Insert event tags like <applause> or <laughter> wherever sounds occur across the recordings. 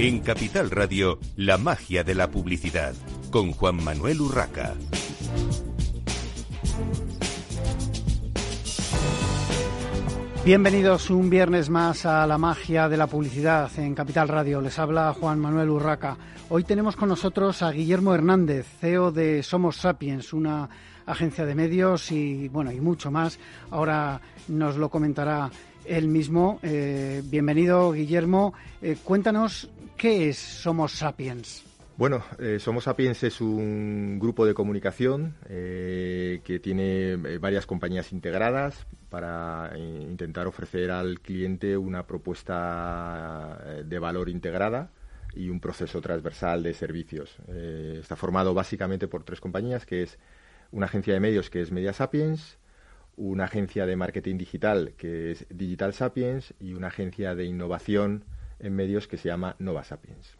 En Capital Radio, la magia de la publicidad, con Juan Manuel Urraca. Bienvenidos un viernes más a la magia de la publicidad en Capital Radio. Les habla Juan Manuel Urraca. Hoy tenemos con nosotros a Guillermo Hernández, CEO de Somos Sapiens, una agencia de medios y bueno y mucho más. Ahora nos lo comentará él mismo. Eh, bienvenido, Guillermo. Eh, cuéntanos qué es Somos Sapiens. Bueno, eh, Somos Sapiens es un grupo de comunicación que tiene varias compañías integradas para intentar ofrecer al cliente una propuesta de valor integrada y un proceso transversal de servicios. está formado básicamente por tres compañías, que es una agencia de medios que es Media Sapiens, una agencia de marketing digital que es Digital Sapiens y una agencia de innovación en medios que se llama Nova Sapiens.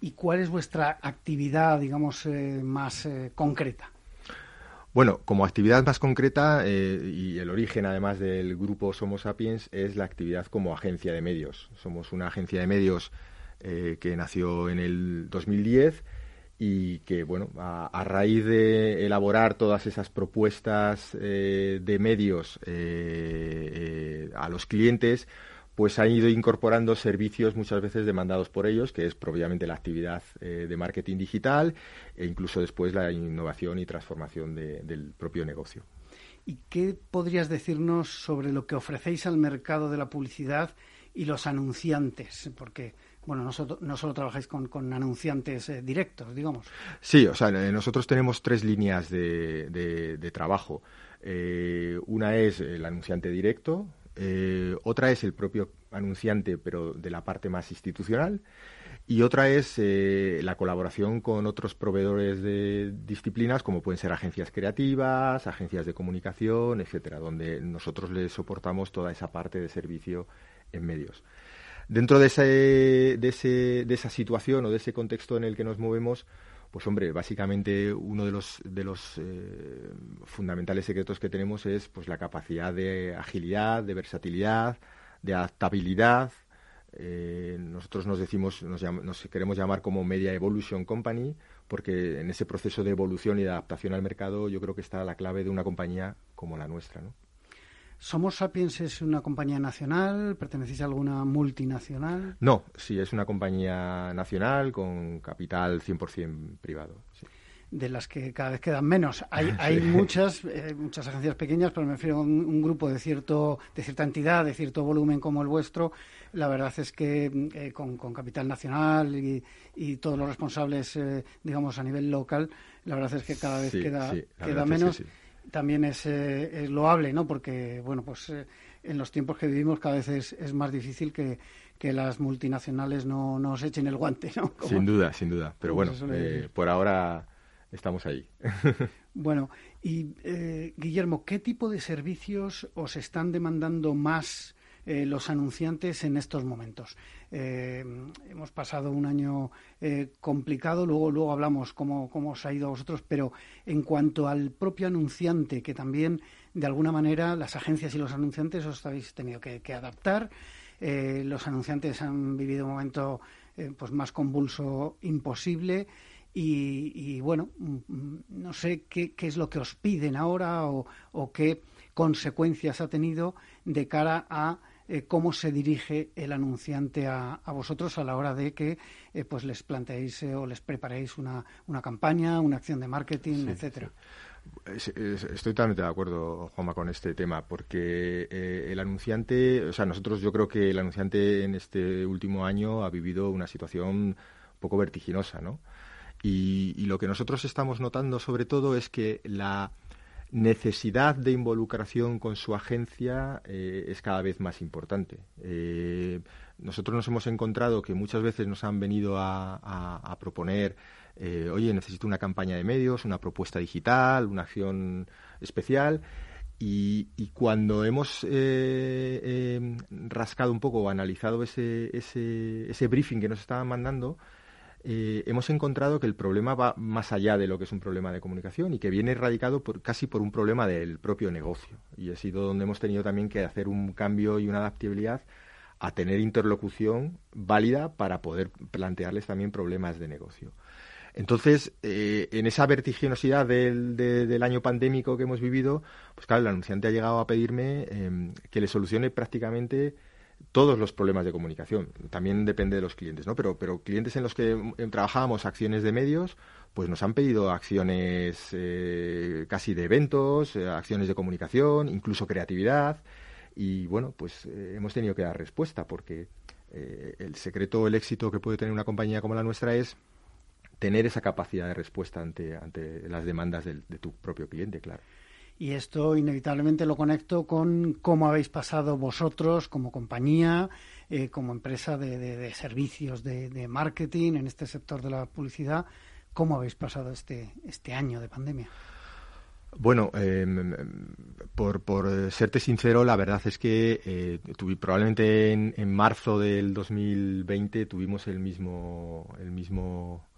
¿Y cuál es vuestra actividad, digamos, eh, más eh, concreta? Bueno, como actividad más concreta eh, y el origen además del grupo Somos Sapiens es la actividad como agencia de medios. Somos una agencia de medios que nació en el 2010 y que, bueno, a, raíz de elaborar todas esas propuestas eh, de medios eh, eh, a los clientes, pues han ido incorporando servicios muchas veces demandados por ellos, que es propiamente la actividad de marketing digital e incluso después la innovación y transformación del propio negocio. ¿Y qué podrías decirnos sobre lo que ofrecéis al mercado de la publicidad y los anunciantes? Porque bueno, no, no solo trabajáis con, anunciantes eh, directos, digamos. Sí, o sea, eh, nosotros tenemos tres líneas de, trabajo. Eh, una es el anunciante directo, otra es el propio anunciante, pero de la parte más institucional, y otra es la colaboración con otros proveedores de disciplinas, como pueden ser agencias creativas, agencias de comunicación, etcétera, donde nosotros les soportamos toda esa parte de servicio en medios. Dentro de, ese, de esa situación o de ese contexto en el que nos movemos, pues hombre, básicamente uno de los, eh, fundamentales secretos que tenemos es pues la capacidad de agilidad, de versatilidad, de adaptabilidad. Eh, nosotros nos decimos, nos, nos, queremos llamar como Media Evolution Company, porque en ese proceso de evolución y de adaptación al mercado yo creo que está la clave de una compañía como la nuestra, ¿no? ¿Somos Sapiens es una compañía nacional? ¿Pertenecéis a alguna multinacional? No, sí, es una compañía nacional con capital 100% privado. De las que cada vez quedan menos. Hay, <laughs> hay muchas, eh, muchas agencias pequeñas, pero me refiero a un, grupo de, cierto, de cierta entidad, de cierto volumen como el vuestro. La verdad es que eh, con, capital nacional y, todos los responsables, eh, digamos, a nivel local, la verdad es que cada vez queda, queda menos también es, eh, es, loable, ¿no? Porque, bueno, pues eh, en los tiempos que vivimos cada vez es, más difícil que, las multinacionales no nos echen el guante, ¿no? <laughs> sin duda, sin duda. Pero bueno, eh, por ahora estamos ahí. <laughs> bueno, y Guillermo, ¿qué tipo de servicios os están demandando más eh, los anunciantes en estos momentos. Eh, hemos pasado un año eh, complicado, luego, luego hablamos cómo, cómo os ha ido a vosotros, pero en cuanto al propio anunciante, que también de alguna manera las agencias y los anunciantes os habéis tenido que, adaptar. los anunciantes han vivido un momento pues más convulso imposible. Y, bueno, mm, no sé qué, qué, es lo que os piden ahora o, o, qué consecuencias ha tenido de cara a eh, cómo se dirige el anunciante a, vosotros a la hora de que eh, pues les planteéis eh, o les preparéis una, una, campaña, una acción de marketing, etcétera. Estoy totalmente de acuerdo, Juanma, con este tema, porque el anunciante, o sea, nosotros yo creo que el anunciante en este último año ha vivido una situación un poco vertiginosa, ¿no? y lo que nosotros estamos notando sobre todo es que la necesidad de involucración con su agencia eh, es cada vez más importante. Eh, nosotros nos hemos encontrado que muchas veces nos han venido a, proponer, eh, oye, necesito una campaña de medios, una propuesta digital, una acción especial. Y, cuando hemos rascado un poco o analizado ese, ese, ese briefing que nos estaban mandando, eh, hemos encontrado que el problema va más allá de lo que es un problema de comunicación y que viene erradicado por, casi por un problema del propio negocio. Y ha sido donde hemos tenido también que hacer un cambio y una adaptabilidad a tener interlocución válida para poder plantearles también problemas de negocio. Entonces, eh, en esa vertiginosidad del, del, año pandémico que hemos vivido, pues claro, el anunciante ha llegado a pedirme em, que le solucione prácticamente todos los problemas de comunicación. También depende de los clientes, ¿no? Pero, pero clientes en los que em, trabajábamos acciones de medios, pues nos han pedido acciones eh, casi de eventos, eh, acciones de comunicación, incluso creatividad. Y bueno, pues hemos tenido que dar respuesta porque el secreto, el éxito que puede tener una compañía como la nuestra es tener esa capacidad de respuesta ante, ante las demandas de, tu propio cliente, claro. Y esto inevitablemente lo conecto con cómo habéis pasado vosotros como compañía, eh, como empresa de, servicios de, marketing en este sector de la publicidad, cómo habéis pasado este, este año de pandemia. Bueno, em, por, por, serte sincero, la verdad es que eh, probablemente en, en, marzo del 2020 tuvimos el mismo, el mismo eh,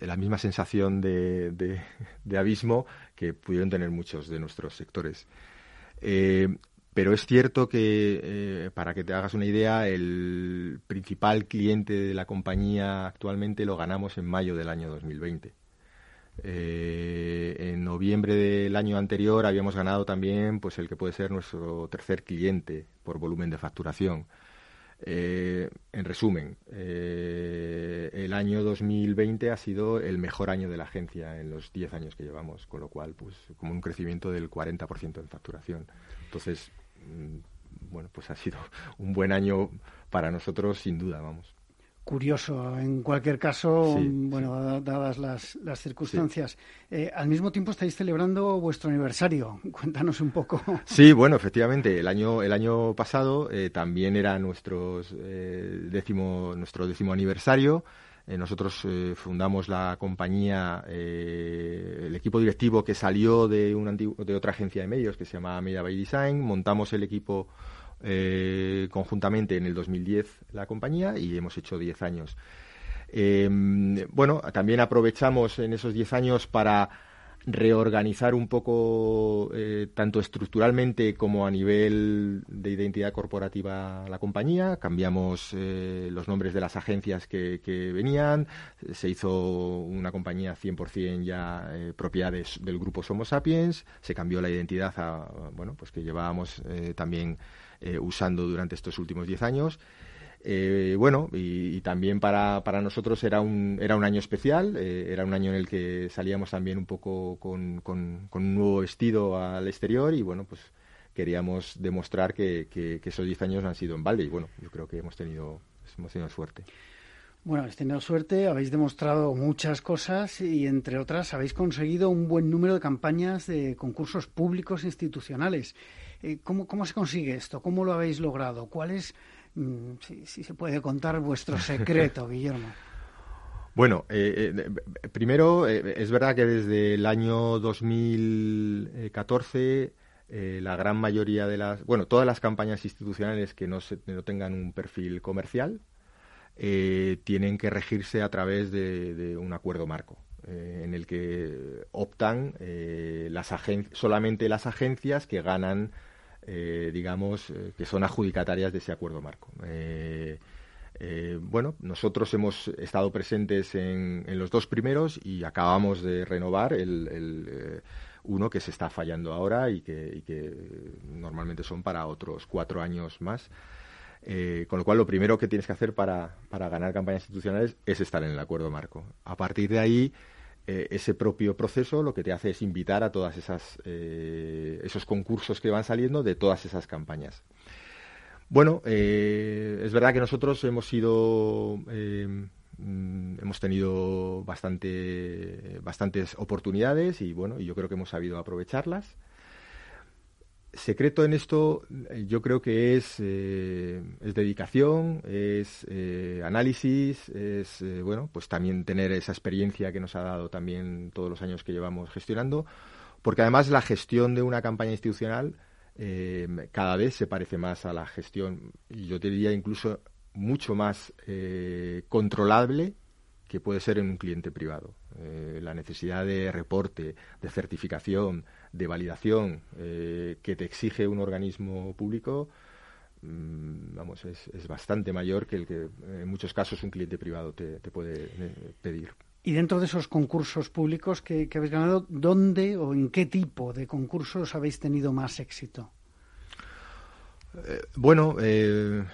la misma sensación de, de, abismo que pudieron tener muchos de nuestros sectores. Eh, pero es cierto que, eh, para que te hagas una idea, el principal cliente de la compañía actualmente lo ganamos en mayo del año 2020. en noviembre del año anterior habíamos ganado también pues el que puede ser nuestro tercer cliente por volumen de facturación. Eh, en resumen, eh, el año 2020 ha sido el mejor año de la agencia en los 10 años que llevamos, con lo cual, pues, como un crecimiento del 40% en facturación. Entonces, mm, bueno, pues ha sido un buen año para nosotros, sin duda, vamos curioso en cualquier caso, bueno, dadas las, las circunstancias. Eh, al mismo tiempo estáis celebrando vuestro aniversario. <laughs> Cuéntanos un poco. Sí, bueno, efectivamente, el año el año pasado eh, también era nuestros, eh, décimo, nuestro décimo aniversario. nosotros fundamos la compañía, el equipo directivo que salió de, un de otra agencia de medios que se llama Media by Design. Montamos el equipo eh, conjuntamente en el 2010 la compañía y hemos hecho 10 años. Em, bueno, también aprovechamos en esos 10 años para reorganizar un poco eh, tanto estructuralmente como a nivel de identidad corporativa la compañía. Cambiamos eh, los nombres de las agencias que, venían. Se hizo una compañía 100% ya eh, propiedad del grupo Somos Sapiens. Se cambió la identidad a, bueno, pues que llevábamos también eh, usando durante estos últimos diez años. Eh, bueno, y, también para, para, nosotros era un, era un año especial, eh, era un año en el que salíamos también un poco con, con, un nuevo vestido al exterior y bueno, pues queríamos demostrar que, que, esos diez años han sido en balde y bueno, yo creo que hemos tenido, hemos tenido suerte. Bueno, habéis tenido suerte, habéis demostrado muchas cosas y, entre otras, habéis conseguido un buen número de campañas de concursos públicos institucionales. Eh, ¿cómo, ¿Cómo se consigue esto? ¿Cómo lo habéis logrado? ¿Cuál es, mm, si, se puede contar, vuestro <laughs> secreto, Guillermo? Bueno, eh, eh, primero, es verdad que desde el año 2014 la gran mayoría de las, bueno, todas las campañas institucionales que no, no tengan un perfil comercial tienen que regirse a través de un acuerdo marco. En el que optan las solamente las agencias que ganan, eh, digamos, que son adjudicatarias de ese acuerdo marco. bueno, nosotros hemos estado presentes en, los dos primeros y acabamos de renovar el, uno que se está fallando ahora y que, que normalmente son para otros cuatro años más. Eh, con lo cual, lo primero que tienes que hacer para, para, ganar campañas institucionales es estar en el acuerdo marco. A partir de ahí, eh, ese propio proceso lo que te hace es invitar a todas esas eh, esos concursos que van saliendo de todas esas campañas. Bueno, es verdad que nosotros hemos sido mm, hemos tenido bastante, bastantes oportunidades y bueno, y yo creo que hemos sabido aprovecharlas secreto en esto eh, yo creo que es, eh, dedicación, es eh, análisis, es bueno, pues también tener esa experiencia que nos ha dado también todos los años que llevamos gestionando, porque además la gestión de una campaña institucional cada vez se parece más a la gestión, yo diría incluso mucho más controlable que puede ser en un cliente privado. La necesidad de reporte, de certificación, de validación eh, que te exige un organismo público mm, vamos, es, es, bastante mayor que el que en muchos casos un cliente privado te, puede eh, pedir. Y dentro de esos concursos públicos que, habéis ganado, ¿dónde o en qué tipo de concursos habéis tenido más éxito? Eh, bueno, eh,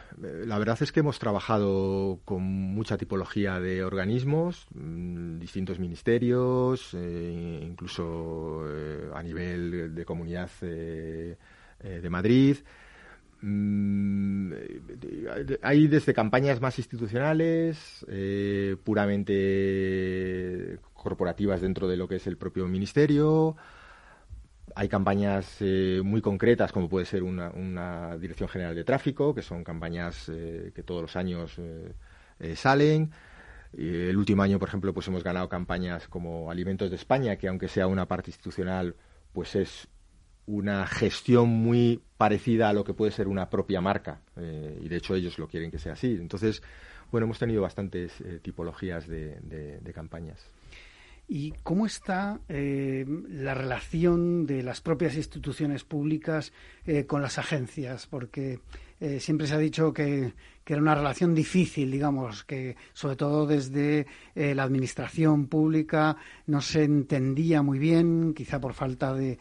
la verdad es que hemos trabajado con mucha tipología de organismos, mm, distintos ministerios, incluso a nivel de comunidad de Madrid. Mm, hay desde campañas más institucionales, eh, puramente corporativas dentro de lo que es el propio ministerio. Hay campañas eh, muy concretas, como puede ser una, Dirección General de Tráfico, que son campañas eh, que todos los años salen. el último año, por ejemplo, pues hemos ganado campañas como Alimentos de España, que aunque sea una parte institucional, pues es una gestión muy parecida a lo que puede ser una propia marca eh, y de hecho ellos lo quieren que sea así. Entonces, bueno, hemos tenido bastantes eh, tipologías de, campañas. ¿Y cómo está eh, la relación de las propias instituciones públicas con las agencias? Porque siempre se ha dicho que que era una relación difícil, digamos, que sobre todo desde eh, la administración pública no se entendía muy bien, quizá por falta de,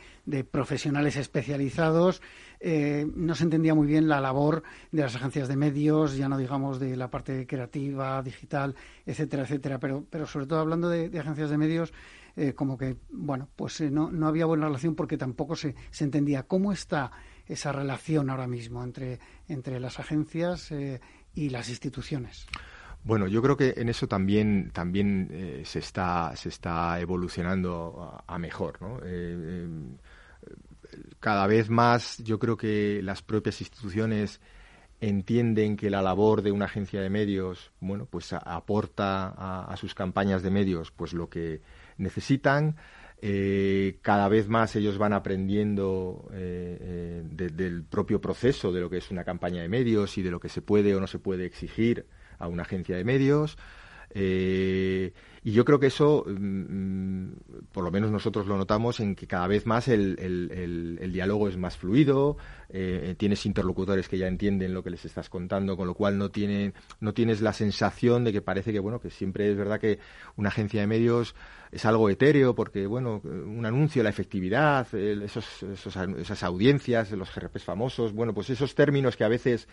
profesionales especializados, eh, no se entendía muy bien la labor de las agencias de medios, ya no digamos de la parte creativa, digital, etcétera, etcétera, pero, pero sobre todo hablando de, agencias de medios, eh, como que, bueno, pues no, no había buena relación porque tampoco se, se entendía cómo está esa relación ahora mismo entre, entre las agencias y las instituciones. Bueno, yo creo que en eso también, también eh, se, está, se está evolucionando a, mejor. ¿no? Eh, cada vez más yo creo que las propias instituciones entienden que la labor de una agencia de medios, bueno, pues aporta a, sus campañas de medios pues lo que necesitan. Eh, cada vez más ellos van aprendiendo eh, eh, del propio proceso de lo que es una campaña de medios y de lo que se puede o no se puede exigir a una agencia de medios. Y yo creo que eso, mm, mm, por lo menos nosotros lo notamos, en que cada vez más el, el, diálogo es más fluido, eh, tienes interlocutores que ya entienden lo que les estás contando, con lo cual no, tienen, no tienes la sensación de que parece que, bueno, que siempre es verdad que una agencia de medios es algo etéreo, porque, bueno, un anuncio, la efectividad, esos, esas audiencias, los GRPs famosos, bueno, pues esos términos que a veces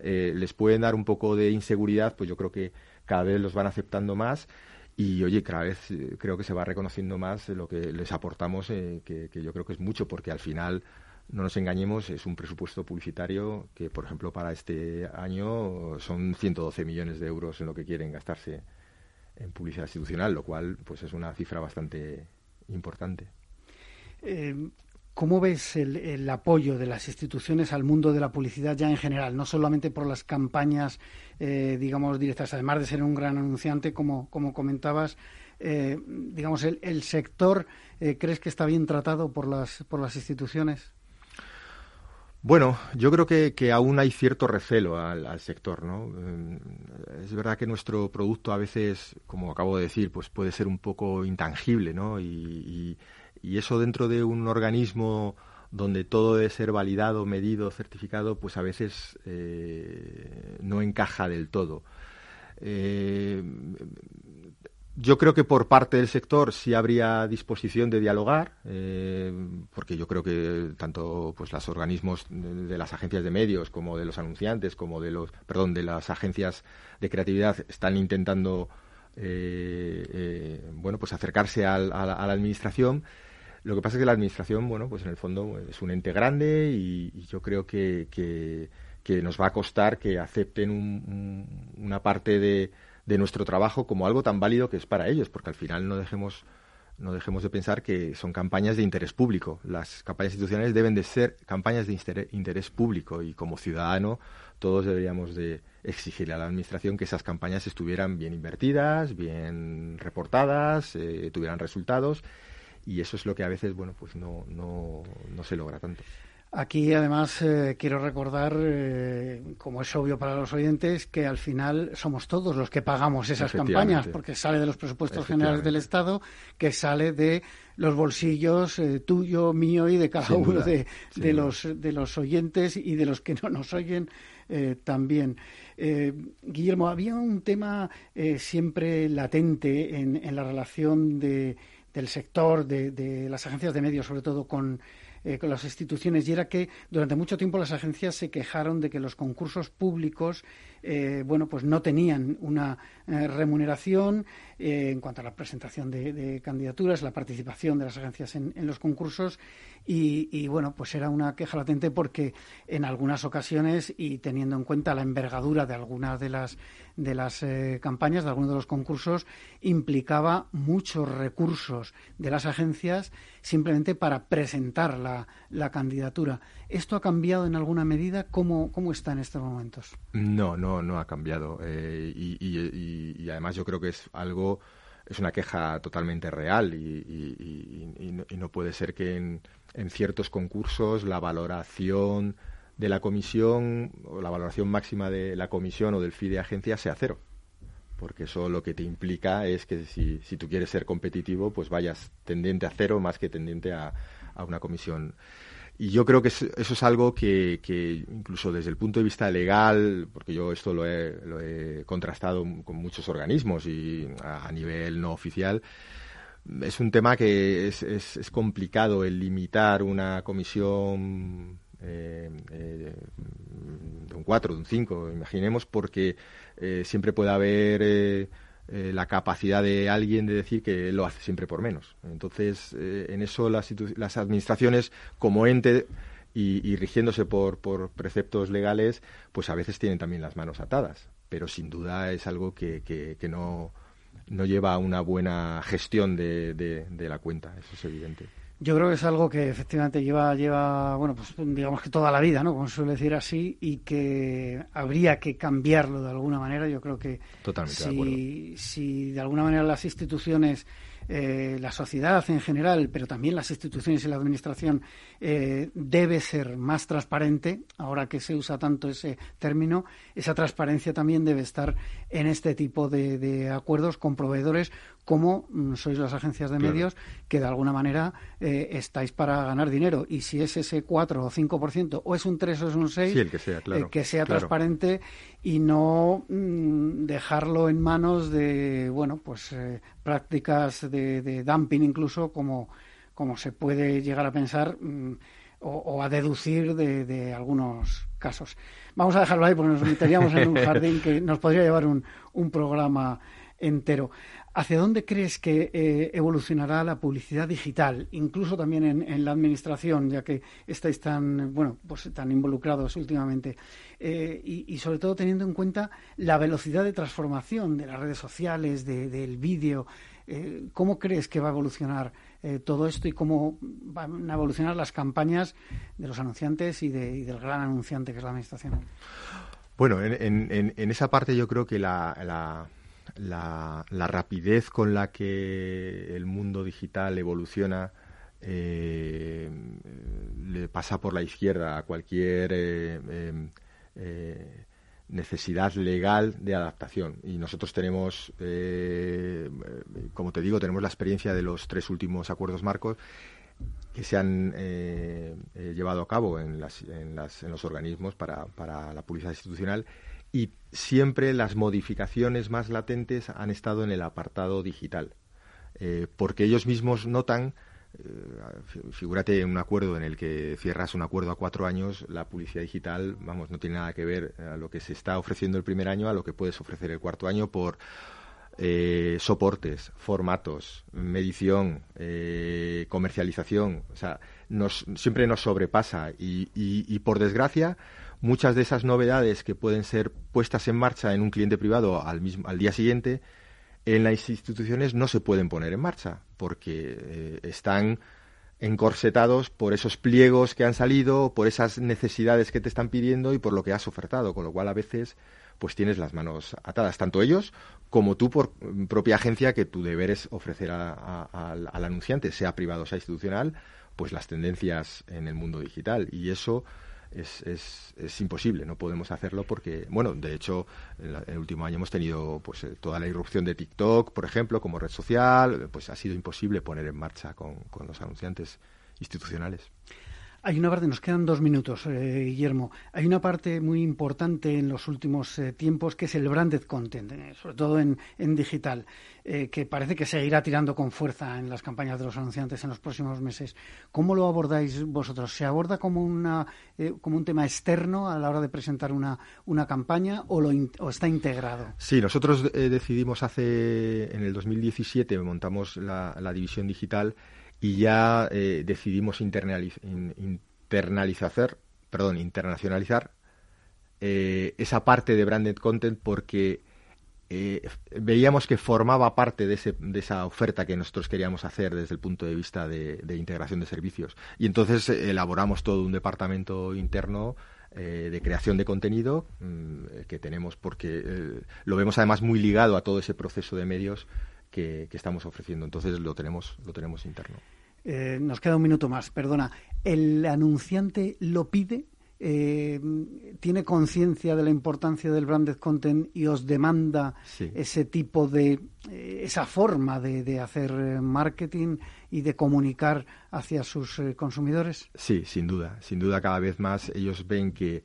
eh, les pueden dar un poco de inseguridad, pues yo creo que cada vez los van aceptando más y oye, cada vez eh, creo que se va reconociendo más lo que les aportamos, eh, que, yo creo que es mucho, porque al final, no nos engañemos, es un presupuesto publicitario que, por ejemplo, para este año son 112 millones de euros en lo que quieren gastarse en publicidad institucional, lo cual pues es una cifra bastante importante. Eh, ¿Cómo ves el, apoyo de las instituciones al mundo de la publicidad ya en general? No solamente por las campañas, eh, digamos, directas, además de ser un gran anunciante, como, comentabas, eh, digamos, el, sector, eh, ¿crees que está bien tratado por las, por las instituciones? Bueno, yo creo que, aún hay cierto recelo al, sector, ¿no? Es verdad que nuestro producto a veces, como acabo de decir, pues puede ser un poco intangible, ¿no? y eso dentro de un organismo donde todo debe ser validado, medido, certificado, pues a veces eh, no encaja del todo. Eh, yo creo que por parte del sector sí habría disposición de dialogar, eh, porque yo creo que tanto pues los organismos de, las agencias de medios como de los anunciantes, como de los, perdón, de las agencias de creatividad están intentando bueno pues acercarse a la administración lo que pasa es que la administración, bueno, pues en el fondo es un ente grande y, yo creo que, que, nos va a costar que acepten una parte de, nuestro trabajo como algo tan válido que es para ellos, porque al final no dejemos no dejemos de pensar que son campañas de interés público. Las campañas institucionales deben de ser campañas de interés público y como ciudadano todos deberíamos de exigirle a la administración que esas campañas estuvieran bien invertidas, bien reportadas, eh, tuvieran resultados y eso es lo que a veces, bueno, pues no, no, no se logra tanto. Aquí, además, eh, quiero recordar, eh, como es obvio para los oyentes, que al final somos todos los que pagamos esas campañas, porque sale de los presupuestos generales del Estado, que sale de los bolsillos eh, tuyo, mío y de cada uno de, de los, de los oyentes y de los que no nos oyen también. Guillermo, había un tema siempre latente en, la relación de, del sector, de, de las agencias de medios, sobre todo con eh, con las instituciones y era que durante mucho tiempo las agencias se quejaron de que los concursos públicos eh, bueno pues no tenían una eh, remuneración en cuanto a la presentación de, candidaturas la participación de las agencias en, los concursos y, bueno pues era una queja latente porque en algunas ocasiones y teniendo en cuenta la envergadura de algunas de las de las campañas de algunos de los concursos implicaba muchos recursos de las agencias simplemente para presentar la, candidatura. ¿Esto ha cambiado en alguna medida? ¿Cómo, cómo está en estos momentos? No, no, no ha cambiado. Eh, y, además yo creo que es algo, es una queja totalmente real y, no, puede ser que en, ciertos concursos la valoración de la comisión o la valoración máxima de la comisión o del FI de agencia sea cero porque eso lo que te implica es que si, si tú quieres ser competitivo, pues vayas tendiente a cero más que tendiente a una comisión. Y yo creo que eso es algo que, que, incluso desde el punto de vista legal, porque yo esto lo he, lo he contrastado con muchos organismos y a, nivel no oficial, es un tema que es, es, complicado el limitar una comisión eh, eh, de un 4, de un 5, imaginemos, porque eh, siempre puede haber eh, eh, la capacidad de alguien de decir que lo hace siempre por menos. Entonces, en eso las, administraciones, como ente y, rigiéndose por, por, preceptos legales, pues a veces tienen también las manos atadas. Pero sin duda es algo que, que, no, no lleva a una buena gestión de la cuenta, eso es evidente. Yo creo que es algo que efectivamente lleva, lleva, bueno, pues digamos que toda la vida, ¿no? Como suele decir así, y que habría que cambiarlo de alguna manera. Yo creo que Totalmente si, si de alguna manera las instituciones eh, la sociedad en general, pero también las instituciones y la administración, eh, debe ser más transparente. Ahora que se usa tanto ese término, esa transparencia también debe estar en este tipo de, acuerdos con proveedores como sois las agencias de medios que de alguna manera eh, estáis para ganar dinero. Y si es ese 4 o 5% o es un 3 o es un 6, que sea, que sea transparente y no mm, dejarlo en manos de, bueno, pues prácticas de, dumping incluso, como, como se puede llegar a pensar mm, o, a deducir de, algunos casos. Vamos a dejarlo ahí porque nos meteríamos en un <laughs> jardín que nos podría llevar un, un programa entero. ¿Hacia dónde crees que eh, evolucionará la publicidad digital, incluso también en, la administración, ya que estáis tan, bueno, pues tan involucrados últimamente? Eh, y, sobre todo teniendo en cuenta la velocidad de transformación de las redes sociales, del vídeo. Eh, ¿Cómo crees que va a evolucionar todo esto y cómo van a evolucionar las campañas de los anunciantes y, del gran anunciante que es la administración? Bueno, en, esa parte yo creo que la, rapidez con la que el mundo digital evoluciona eh, le pasa por la izquierda a cualquier eh, eh, necesidad legal de adaptación. Y nosotros tenemos, como te digo, tenemos la experiencia de los tres últimos acuerdos marcos que se han llevado a cabo en, en, los organismos para, para la publicidad institucional y siempre las modificaciones más latentes han estado en el apartado digital, eh, porque ellos mismos notan, eh, figúrate un acuerdo en el que cierras un acuerdo a cuatro años, la publicidad digital, vamos, no tiene nada que ver a lo que se está ofreciendo el primer año a lo que puedes ofrecer el cuarto año por eh, soportes, formatos, medición, comercialización, o sea, nos, siempre nos sobrepasa y, y por desgracia muchas de esas novedades que pueden ser puestas en marcha en un cliente privado al, mismo, al día siguiente, en las instituciones no se pueden poner en marcha porque eh, están encorsetados por esos pliegos que han salido, por esas necesidades que te están pidiendo y por lo que has ofertado, con lo cual a veces pues tienes las manos atadas, tanto ellos como tú por propia agencia, que tu deber es ofrecer al anunciante, sea privado o sea institucional, pues las tendencias en el mundo digital. Y eso es, es, es, imposible, no podemos hacerlo porque, bueno, de hecho, en, el último año hemos tenido pues eh, toda la irrupción de TikTok, por ejemplo, como red social, pues ha sido imposible poner en marcha con, con los anunciantes institucionales. Hay una parte, nos quedan dos minutos, eh, Guillermo. Hay una parte muy importante en los últimos eh, tiempos que es el branded content, eh, sobre todo en, digital, que parece que seguirá tirando con fuerza en las campañas de los anunciantes en los próximos meses. ¿Cómo lo abordáis vosotros? ¿Se aborda como, una, como un tema externo a la hora de presentar una, una campaña o, está integrado? Sí, nosotros decidimos hace, en el 2017, montamos la división digital y ya eh, decidimos internalizar, perdón, internacionalizar eh, esa parte de branded content porque eh, veíamos que formaba parte de, ese, de, esa oferta que nosotros queríamos hacer desde el punto de vista de, integración de servicios. Y entonces elaboramos todo un departamento interno de creación de contenido mm, que tenemos porque lo vemos además muy ligado a todo ese proceso de medios que, estamos ofreciendo. Entonces lo tenemos, lo tenemos interno. Eh, nos queda un minuto más, perdona. ¿El anunciante lo pide? Eh, ¿Tiene conciencia de la importancia del branded content y os demanda ese tipo de, eh, esa forma de, hacer marketing y de comunicar hacia sus consumidores? Sí, sin duda. Sin duda, cada vez más ellos ven que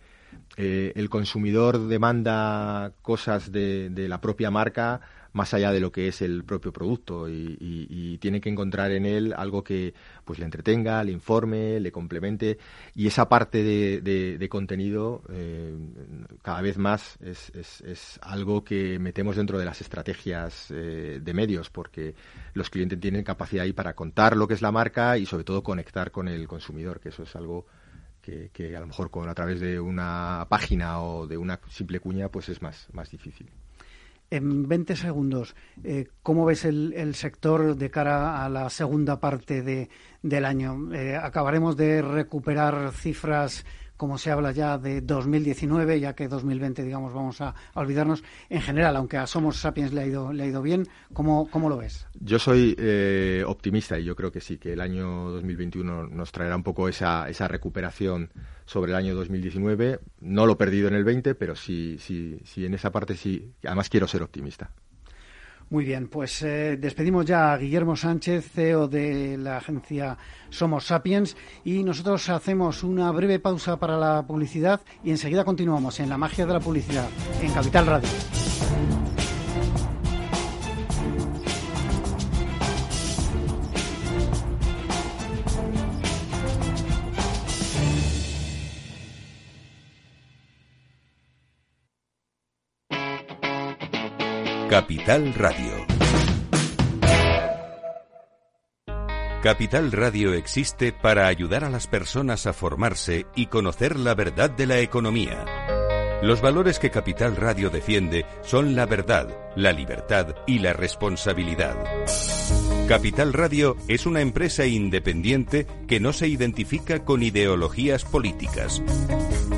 el consumidor demanda cosas de la propia marca más allá de lo que es el propio producto y, tiene que encontrar en él algo que pues le entretenga, le informe, le complemente y esa parte de, contenido eh, cada vez más es, es, algo que metemos dentro de las estrategias eh, de medios porque los clientes tienen capacidad ahí para contar lo que es la marca y sobre todo conectar con el consumidor, que eso es algo que, que, a lo mejor con a través de una página o de una simple cuña pues es más, más difícil. En 20 segundos, eh, ¿cómo ves el, sector de cara a la segunda parte de, del año? Eh, ¿Acabaremos de recuperar cifras como se habla ya de 2019, ya que 2020, digamos, vamos a, olvidarnos. En general, aunque a Somos Sapiens le ha ido, le ha ido bien, ¿cómo, ¿cómo lo ves? Yo soy eh, optimista y yo creo que sí, que el año 2021 nos traerá un poco esa, esa recuperación sobre el año 2019. No lo he perdido en el 20, pero sí, sí, sí, en esa parte sí. Además, quiero ser optimista. Muy bien, pues eh, despedimos ya a Guillermo Sánchez, CEO de la agencia Somos Sapiens, y nosotros hacemos una breve pausa para la publicidad y enseguida continuamos en la magia de la publicidad en Capital Radio. Capital Radio. Capital Radio existe para ayudar a las personas a formarse y conocer la verdad de la economía. Los valores que Capital Radio defiende son la verdad, la libertad y la responsabilidad. Capital Radio es una empresa independiente que no se identifica con ideologías políticas.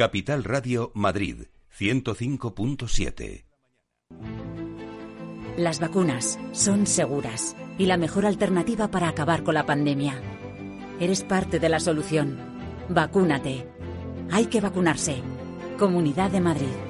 Capital Radio Madrid 105.7 Las vacunas son seguras y la mejor alternativa para acabar con la pandemia. Eres parte de la solución. Vacúnate. Hay que vacunarse. Comunidad de Madrid.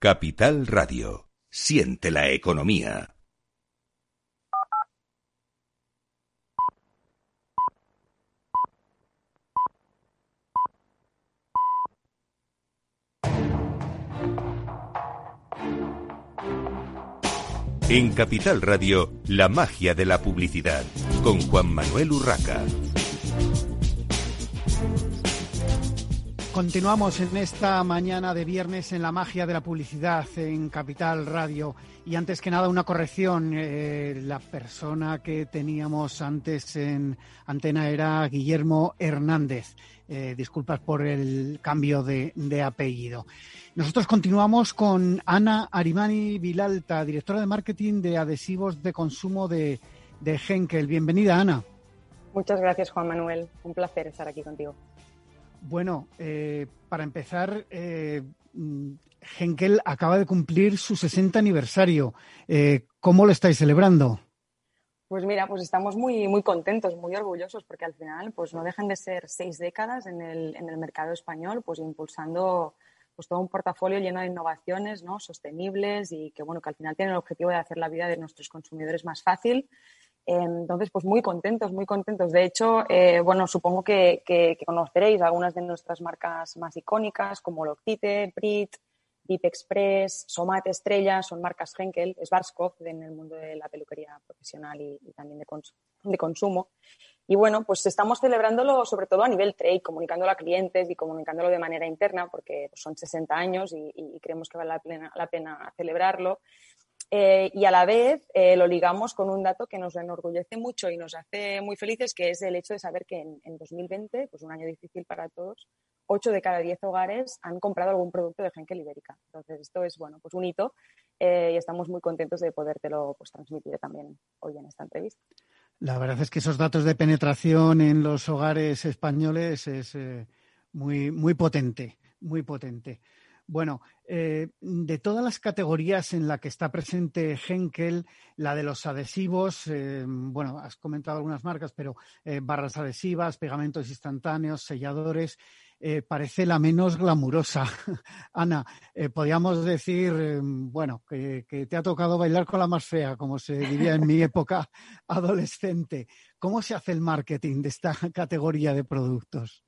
Capital Radio. Siente la economía. En Capital Radio, la magia de la publicidad, con Juan Manuel Urraca. Continuamos en esta mañana de viernes en la magia de la publicidad en Capital Radio. Y antes que nada, una corrección. Eh, la persona que teníamos antes en antena era Guillermo Hernández. Eh, disculpas por el cambio de, apellido. Nosotros continuamos con Ana Arimani Vilalta, directora de marketing de adhesivos de consumo de, de Henkel. Bienvenida, Ana. Muchas gracias, Juan Manuel. Un placer estar aquí contigo. Bueno, eh, para empezar, eh, Henkel acaba de cumplir su 60 aniversario. Eh, ¿Cómo lo estáis celebrando? Pues mira, pues estamos muy, muy contentos, muy orgullosos, porque al final pues no dejan de ser seis décadas en el, en el mercado español, pues impulsando pues todo un portafolio lleno de innovaciones ¿no? sostenibles y que bueno que al final tienen el objetivo de hacer la vida de nuestros consumidores más fácil entonces, pues muy contentos, muy contentos. De hecho, eh, bueno, supongo que, conoceréis algunas de nuestras marcas más icónicas, como Loctite, Brit, Deep Express, Somat Estrella, son marcas Henkel, Schwarzkopf en el mundo de la peluquería profesional y, también de, consumo. Y bueno, pues estamos celebrándolo sobre todo a nivel trade, comunicándolo a clientes y comunicándolo de manera interna, porque son 60 años y, creemos que vale la pena celebrarlo. Eh, y a la vez eh, lo ligamos con un dato que nos enorgullece mucho y nos hace muy felices, que es el hecho de saber que en, 2020, pues un año difícil para todos, 8 de cada 10 hogares han comprado algún producto de Henkel Ibérica. Entonces, esto es bueno, pues un hito eh, y estamos muy contentos de podértelo pues, transmitir también hoy en esta entrevista. La verdad es que esos datos de penetración en los hogares españoles es muy, muy potente, muy potente. Bueno, eh, de todas las categorías en las que está presente Henkel, la de los adhesivos, eh, bueno, has comentado algunas marcas, pero eh, barras adhesivas, pegamentos instantáneos, selladores, parece la menos glamurosa. <laughs> Ana, podríamos decir, bueno, que, te ha tocado bailar con la más fea, como se diría en mi <laughs> época adolescente. ¿Cómo se hace el marketing de esta <laughs> categoría de productos?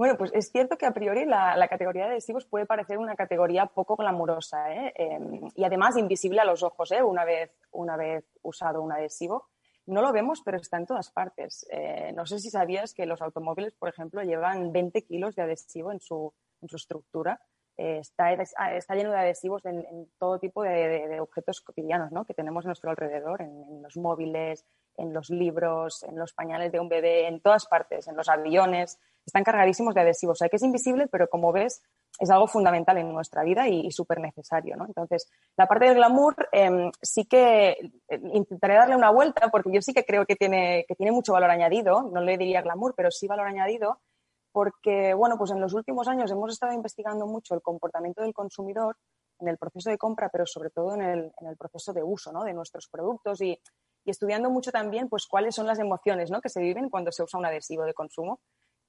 Bueno, pues es cierto que a priori la, categoría de adhesivos puede parecer una categoría poco glamurosa ¿eh? em, y además invisible a los ojos ¿eh? una, vez, una vez usado un adhesivo. No lo vemos, pero está en todas partes. Eh, no sé si sabías que los automóviles, por ejemplo, llevan 20 kilos de adhesivo en su, en su estructura. está, está, lleno de adhesivos en, todo tipo de, objetos cotidianos ¿no? que tenemos a nuestro alrededor, en, los móviles, en los libros, en los pañales de un bebé, en todas partes, en los aviones están cargadísimos de adhesivos. O sea, que es invisible, pero como ves, es algo fundamental en nuestra vida y, súper necesario, ¿no? Entonces, la parte del glamour em, sí que eh, intentaré darle una vuelta porque yo sí que creo que tiene, que tiene mucho valor añadido. No le diría glamour, pero sí valor añadido porque, bueno, pues en los últimos años hemos estado investigando mucho el comportamiento del consumidor en el proceso de compra, pero sobre todo en el, en el proceso de uso ¿no? de nuestros productos y, y, estudiando mucho también pues, cuáles son las emociones ¿no? que se viven cuando se usa un adhesivo de consumo.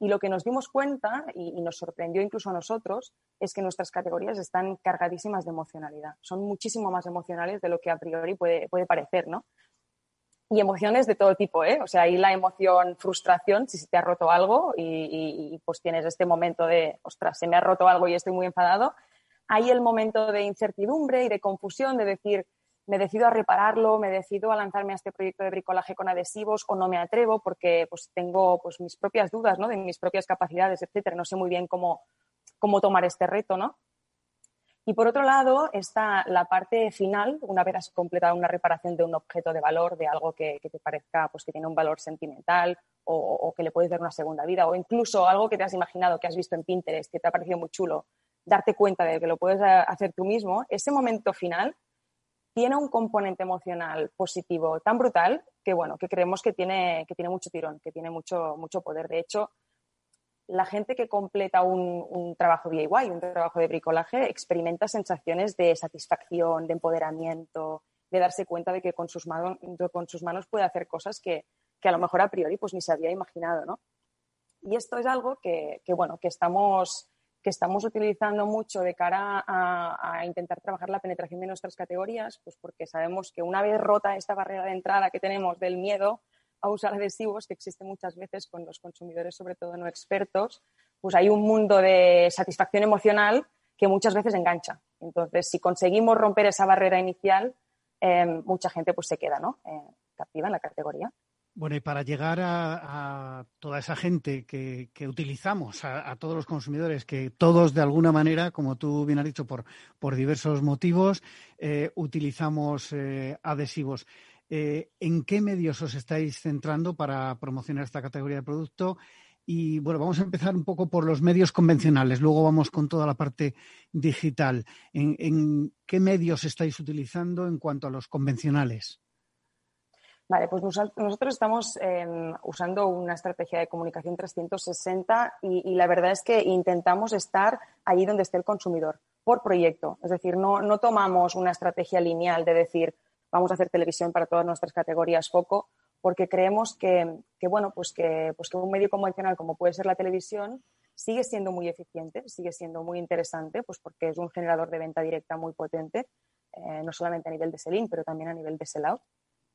Y lo que nos dimos cuenta, y, nos sorprendió incluso a nosotros, es que nuestras categorías están cargadísimas de emocionalidad. Son muchísimo más emocionales de lo que a priori puede, puede parecer, ¿no? Y emociones de todo tipo, ¿eh? O sea, hay la emoción frustración, si se te ha roto algo y, y, pues tienes este momento de, ostras, se me ha roto algo y estoy muy enfadado. Hay el momento de incertidumbre y de confusión, de decir, me decido a repararlo, me decido a lanzarme a este proyecto de bricolaje con adhesivos o no me atrevo porque pues, tengo pues, mis propias dudas ¿no? de mis propias capacidades, etcétera. No sé muy bien cómo, cómo tomar este reto, ¿no? Y por otro lado está la parte final, una vez has completado una reparación de un objeto de valor, de algo que, te parezca pues, que tiene un valor sentimental o, o, que le puedes dar una segunda vida, o incluso algo que te has imaginado, que has visto en Pinterest, que te ha parecido muy chulo, darte cuenta de que lo puedes hacer tú mismo, ese momento final tiene un componente emocional positivo tan brutal que, bueno, que creemos que tiene, que tiene mucho tirón, que tiene mucho, mucho poder. De hecho, la gente que completa un, un trabajo DIY, un trabajo de bricolaje, experimenta sensaciones de satisfacción, de empoderamiento, de darse cuenta de que con sus, manos, con sus manos puede hacer cosas que, que, a lo mejor a priori pues ni se había imaginado, ¿no? Y esto es algo que, que bueno, que estamos que estamos utilizando mucho de cara a, intentar trabajar la penetración de nuestras categorías, pues porque sabemos que una vez rota esta barrera de entrada que tenemos del miedo a usar adhesivos, que existe muchas veces con los consumidores, sobre todo no expertos, pues hay un mundo de satisfacción emocional que muchas veces engancha. Entonces, si conseguimos romper esa barrera inicial, em, mucha gente pues se queda, ¿no? Eh, captiva en la categoría. Bueno, y para llegar a, toda esa gente que, utilizamos, a, todos los consumidores, que todos de alguna manera, como tú bien has dicho, por, diversos motivos, eh, utilizamos eh, adhesivos. Eh, ¿En qué medios os estáis centrando para promocionar esta categoría de producto? Y bueno, vamos a empezar un poco por los medios convencionales, luego vamos con toda la parte digital. en qué medios estáis utilizando en cuanto a los convencionales? Vale, pues nosotros estamos em, usando una estrategia de comunicación 360 y, la verdad es que intentamos estar allí donde esté el consumidor, por proyecto. Es decir, no, no tomamos una estrategia lineal de decir vamos a hacer televisión para todas nuestras categorías foco, porque creemos que, bueno, pues que, pues que un medio convencional como puede ser la televisión sigue siendo muy eficiente, sigue siendo muy interesante, pues porque es un generador de venta directa muy potente, eh, no solamente a nivel de sell-in, pero también a nivel de sell-out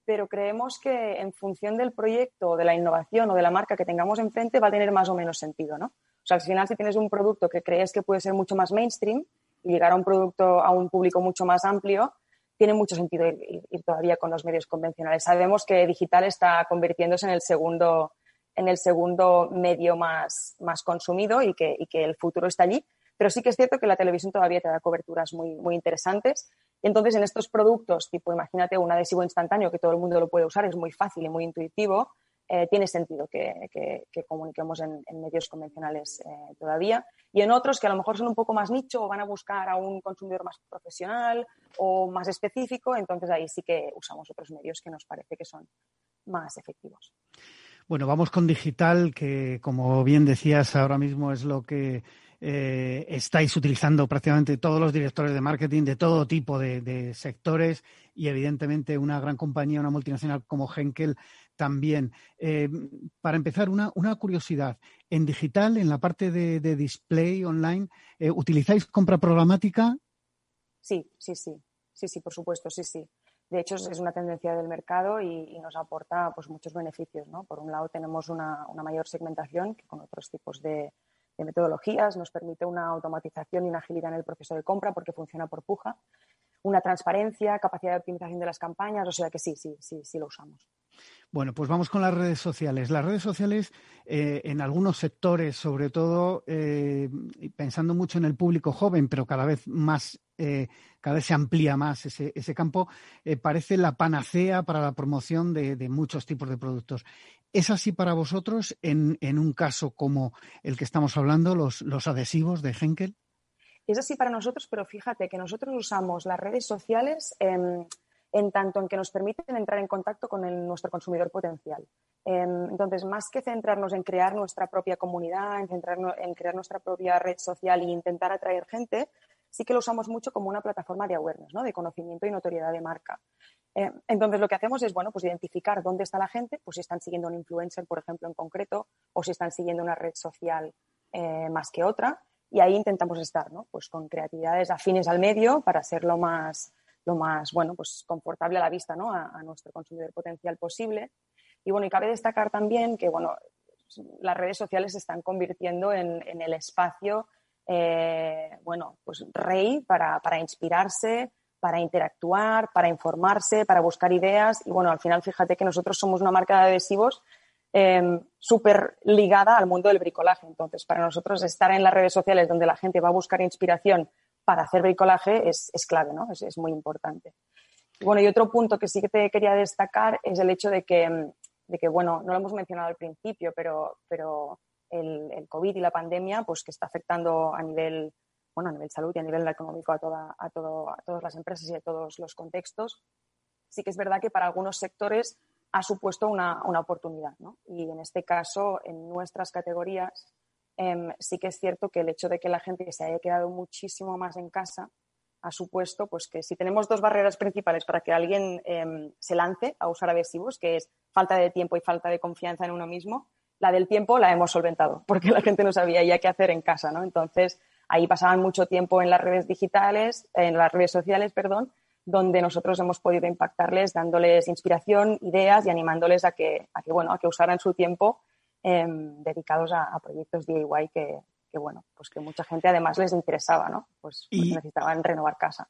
pero creemos que en función del proyecto, de la innovación o de la marca que tengamos enfrente va a tener más o menos sentido, ¿no? O sea, al final si tienes un producto que crees que puede ser mucho más mainstream y llegar a un producto a un público mucho más amplio, tiene mucho sentido ir, todavía con los medios convencionales. Sabemos que digital está convirtiéndose en el segundo, en el segundo medio más, más consumido y que, y que el futuro está allí, pero sí que es cierto que la televisión todavía te da coberturas muy, muy interesantes. Entonces, en estos productos, tipo, imagínate un adhesivo instantáneo que todo el mundo lo puede usar, es muy fácil y muy intuitivo, eh, tiene sentido que, comuniquemos en, medios convencionales eh, todavía. Y en otros que a lo mejor son un poco más nicho o van a buscar a un consumidor más profesional o más específico, entonces ahí sí que usamos otros medios que nos parece que son más efectivos. Bueno, vamos con digital, que como bien decías, ahora mismo es lo que eh, estáis utilizando prácticamente todos los directores de marketing de todo tipo de, sectores y evidentemente una gran compañía, una multinacional como Henkel también. Eh, para empezar, una, curiosidad. En digital, en la parte de, display online, eh, ¿utilizáis compra programática? Sí, sí, sí. Sí, sí, por supuesto, sí, sí. De hecho, es una tendencia del mercado y, nos aporta pues, muchos beneficios. ¿no? Por un lado, tenemos una mayor segmentación que con otros tipos de, de metodologías, nos permite una automatización y una agilidad en el proceso de compra porque funciona por puja, una transparencia, capacidad de optimización de las campañas, o sea que sí, sí, sí, sí lo usamos. Bueno, pues vamos con las redes sociales. Las redes sociales, eh, en algunos sectores, sobre todo eh, pensando mucho en el público joven, pero cada vez más, eh, cada vez se amplía más ese, campo, parece la panacea para la promoción de, muchos tipos de productos. ¿Es así para vosotros en, un caso como el que estamos hablando, los, adhesivos de Henkel? Es así para nosotros, pero fíjate que nosotros usamos las redes sociales en, tanto en que nos permiten entrar en contacto con nuestro consumidor potencial. Em, entonces, más que centrarnos en crear nuestra propia comunidad, en, centrarnos, en crear nuestra propia red social e intentar atraer gente, sí que lo usamos mucho como una plataforma de awareness, ¿no? de conocimiento y notoriedad de marca. Eh, entonces, lo que hacemos es, bueno, pues identificar dónde está la gente, pues si están siguiendo un influencer, por ejemplo, en concreto, o si están siguiendo una red social eh, más que otra, y ahí intentamos estar, ¿no? Pues con creatividades afines al medio para ser lo más, lo más, bueno, pues confortable a la vista, ¿no? A, nuestro consumidor potencial posible. Y bueno, y cabe destacar también que, bueno, las redes sociales se están convirtiendo en, el espacio, eh, bueno, pues rey para, para inspirarse, para interactuar, para informarse, para buscar ideas. Y bueno, al final fíjate que nosotros somos una marca de adhesivos em, súper ligada al mundo del bricolaje. Entonces, para nosotros estar en las redes sociales donde la gente va a buscar inspiración para hacer bricolaje es, clave, ¿no? Es, muy importante. Bueno, y otro punto que sí que te quería destacar es el hecho de que, de que bueno, no lo hemos mencionado al principio, pero, pero el, el COVID y la pandemia, pues que está afectando a nivel bueno, a nivel salud y a nivel económico a, toda, a, todo, a todas las empresas y a todos los contextos, sí que es verdad que para algunos sectores ha supuesto una, oportunidad. ¿no? Y en este caso, en nuestras categorías, em, sí que es cierto que el hecho de que la gente se haya quedado muchísimo más en casa ha supuesto pues, que si tenemos dos barreras principales para que alguien em, se lance a usar adhesivos, que es falta de tiempo y falta de confianza en uno mismo, la del tiempo la hemos solventado, porque la gente no sabía ya qué hacer en casa. ¿no? Entonces, Ahí pasaban mucho tiempo en las redes digitales, en las redes sociales, perdón, donde nosotros hemos podido impactarles dándoles inspiración, ideas y animándoles a que, a que, bueno, a que usaran su tiempo em, dedicados a, proyectos DIY que, bueno, pues que mucha gente además les interesaba, ¿no? Pues, pues necesitaban renovar casa.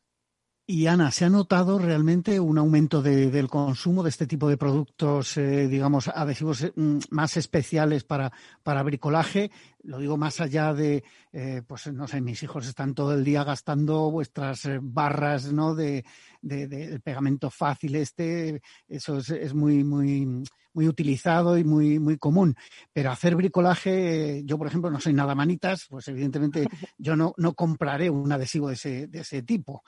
Y Ana, ¿se ha notado realmente un aumento del consumo de este tipo de productos, eh, digamos, adhesivos eh, mm, más especiales para, para bricolaje? Lo digo más allá de, eh, pues no sé, mis hijos están todo el día gastando vuestras barras, ¿no? De, de, pegamento fácil este, eso es, muy, muy, muy utilizado y muy, muy común. Pero hacer bricolaje, yo por ejemplo no soy nada manitas, pues evidentemente <laughs> yo no, no compraré un adhesivo de ese, de ese tipo.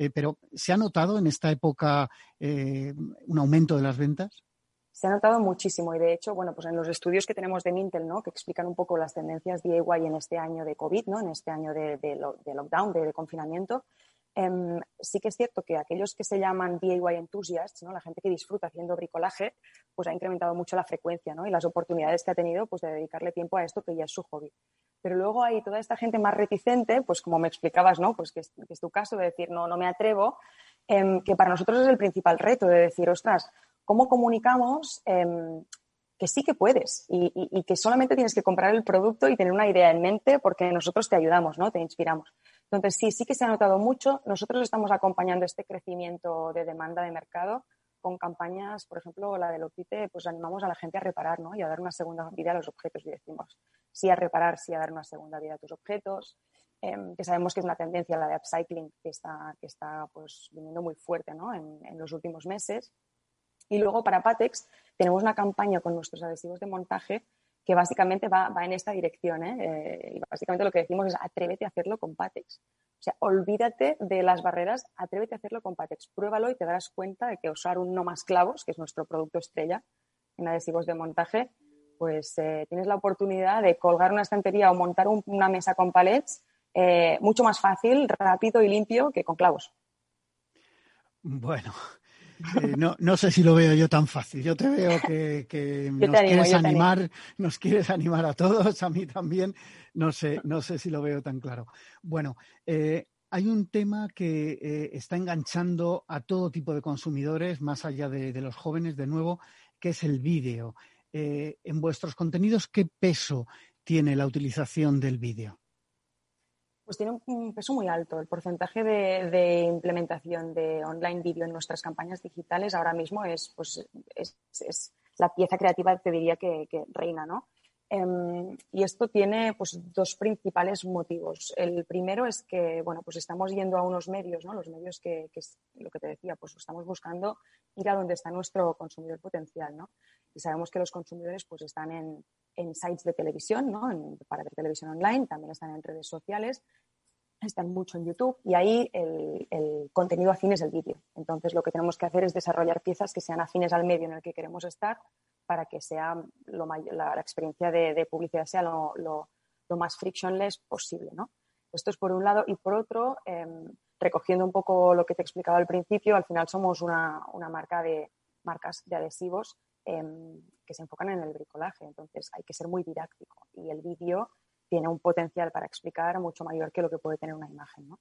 Eh, pero ¿se ha notado en esta época eh, un aumento de las ventas? Se ha notado muchísimo y de hecho, bueno, pues en los estudios que tenemos de Mintel, ¿no? que explican un poco las tendencias DIY en este año de COVID, ¿no? en este año de, lockdown, de, confinamiento, em, sí que es cierto que aquellos que se llaman DIY enthusiasts, ¿no? la gente que disfruta haciendo bricolaje, pues ha incrementado mucho la frecuencia y las oportunidades que ha tenido pues, de dedicarle tiempo a esto que ya es su hobby. Pero luego hay toda esta gente más reticente, pues como me explicabas, ¿no? Pues que es, tu caso de decir, no, no me atrevo, em, que para nosotros es el principal reto de decir, ostras, ¿cómo comunicamos em, que sí que puedes y, que solamente tienes que comprar el producto y tener una idea en mente porque nosotros te ayudamos, ¿no? Te inspiramos. Entonces, sí, sí que se ha notado mucho. Nosotros estamos acompañando este crecimiento de demanda de mercado con campañas, por ejemplo, la de Lopite, pues animamos a la gente a reparar ¿no? y a dar una segunda vida a los objetos y decimos sí a reparar, sí a dar una segunda vida a tus objetos, em, que sabemos que es una tendencia la de upcycling que está, que está pues, viniendo muy fuerte ¿no? en, los últimos meses. Y luego para Patex tenemos una campaña con nuestros adhesivos de montaje que básicamente va, va en esta dirección. ¿eh? Eh, y básicamente lo que decimos es atrévete a hacerlo con Patex. O sea, olvídate de las barreras, atrévete a hacerlo con Patex. Pruébalo y te darás cuenta de que usar un no más clavos, que es nuestro producto estrella en adhesivos de montaje, pues eh, tienes la oportunidad de colgar una estantería o montar una mesa con palets eh, mucho más fácil, rápido y limpio que con clavos. Bueno, eh, no, no, sé si lo veo yo tan fácil. Yo te veo que, <laughs> nos quieres animar, nos quieres animar a todos, a mí también no sé, no sé si lo veo tan claro. Bueno, eh, hay un tema que eh, está enganchando a todo tipo de consumidores, más allá de, los jóvenes, de nuevo, que es el vídeo. En vuestros contenidos, ¿qué peso tiene la utilización del vídeo? Pues tiene un peso muy alto. El porcentaje de, implementación de online vídeo en nuestras campañas digitales ahora mismo es, pues, es, la pieza creativa, te diría, que, que reina, ¿no? Em, y esto tiene pues, dos principales motivos. El primero es que bueno, pues estamos yendo a unos medios, ¿no? los medios que, es lo que te decía, pues estamos buscando ir a donde está nuestro consumidor potencial. ¿no? Y sabemos que los consumidores pues, están en, en sites de televisión, ¿no? para ver televisión online, también están en redes sociales, están mucho en YouTube y ahí el, el contenido afín es el vídeo. Entonces lo que tenemos que hacer es desarrollar piezas que sean afines al medio en el que queremos estar para que sea la, experiencia de, publicidad sea lo, más frictionless posible. ¿no? Esto es por un lado. Y por otro, em, recogiendo un poco lo que te explicaba al principio, al final somos una, marca de marcas de adhesivos em, que se enfocan en el bricolaje. Entonces hay que ser muy didáctico. Y el vídeo tiene un potencial para explicar mucho mayor que lo que puede tener una imagen. ¿no?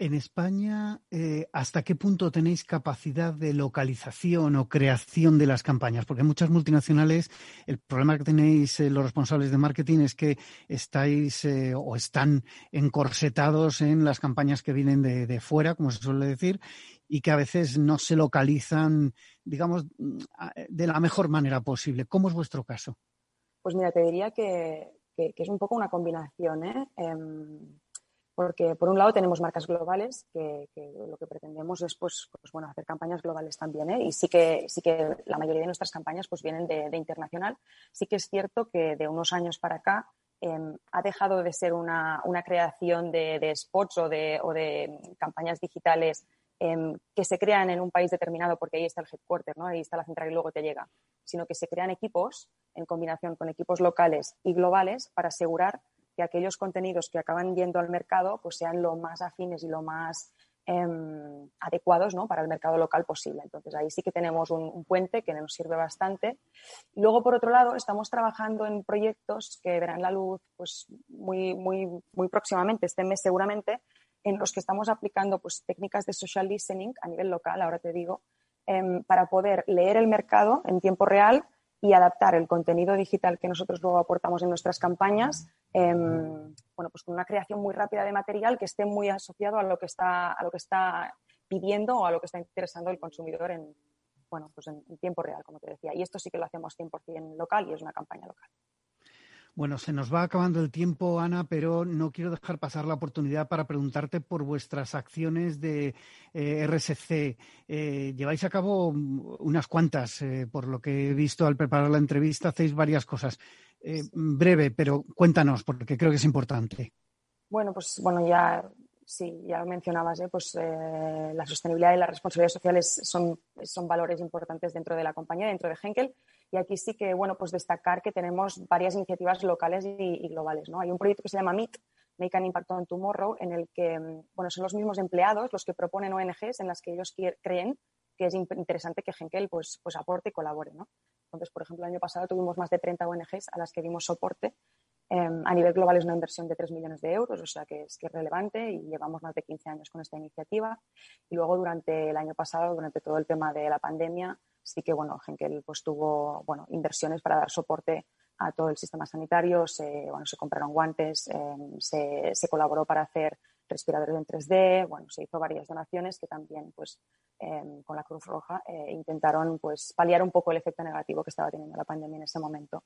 En España, eh, ¿hasta qué punto tenéis capacidad de localización o creación de las campañas? Porque muchas multinacionales, el problema que tenéis eh, los responsables de marketing es que estáis eh, o están encorsetados en las campañas que vienen de, fuera, como se suele decir, y que a veces no se localizan, digamos, de la mejor manera posible. ¿Cómo es vuestro caso? Pues mira, te diría que, que es un poco una combinación. ¿eh? Porque por un lado tenemos marcas globales que, lo que pretendemos es pues, pues, bueno, hacer campañas globales también ¿eh? y sí que, sí que la mayoría de nuestras campañas pues vienen de, internacional. Sí que es cierto que de unos años para acá em, ha dejado de ser una, creación de, spots o de, o de campañas digitales em, que se crean en un país determinado porque ahí está el headquarter, ¿no? ahí está la central y luego te llega, sino que se crean equipos en combinación con equipos locales y globales para asegurar que aquellos contenidos que acaban yendo al mercado pues sean lo más afines y lo más em, adecuados ¿no? para el mercado local posible. Entonces ahí sí que tenemos un, puente que nos sirve bastante. Luego, por otro lado, estamos trabajando en proyectos que verán la luz pues, muy, muy, muy próximamente, este mes seguramente, en los que estamos aplicando pues, técnicas de social listening a nivel local, ahora te digo, em, para poder leer el mercado en tiempo real y adaptar el contenido digital que nosotros luego aportamos en nuestras campañas, em, bueno, pues con una creación muy rápida de material que esté muy asociado a lo que está, a lo que está pidiendo o a lo que está interesando el consumidor en, bueno, pues en, en tiempo real, como te decía. Y esto sí que lo hacemos 100% local y es una campaña local. Bueno, se nos va acabando el tiempo, Ana, pero no quiero dejar pasar la oportunidad para preguntarte por vuestras acciones de eh, RSC. Eh, lleváis a cabo unas cuantas, eh, por lo que he visto al preparar la entrevista, hacéis varias cosas. breve, pero cuéntanos, porque creo que es importante. Bueno, pues bueno, ya sí, ya lo mencionabas, pues la sostenibilidad y la responsabilidad sociales son, son valores importantes dentro de la compañía, dentro de Henkel y aquí sí que, bueno, pues destacar que tenemos varias iniciativas locales y, globales, ¿no? Hay un proyecto que se llama MIT, Make an Impact on Tomorrow, en el que, mm, bueno, son los mismos empleados los que proponen ONGs en las que ellos creen que es interesante que Henkel pues, pues aporte y colabore, ¿no? Entonces, por ejemplo, el año pasado tuvimos más de 30 ONGs a las que dimos soporte. Em, a nivel global es una inversión de 3 millones de euros, o sea que es, que es relevante y llevamos más de 15 años con esta iniciativa. Y luego, durante el año pasado, durante todo el tema de la pandemia, sí que bueno, Henkel pues, tuvo bueno, inversiones para dar soporte a todo el sistema sanitario, se, bueno, se compraron guantes, em, se, colaboró para hacer respiradores en 3D, bueno, se hizo varias donaciones que también pues, em, con la Cruz Roja eh, intentaron pues, paliar un poco el efecto negativo que estaba teniendo la pandemia en ese momento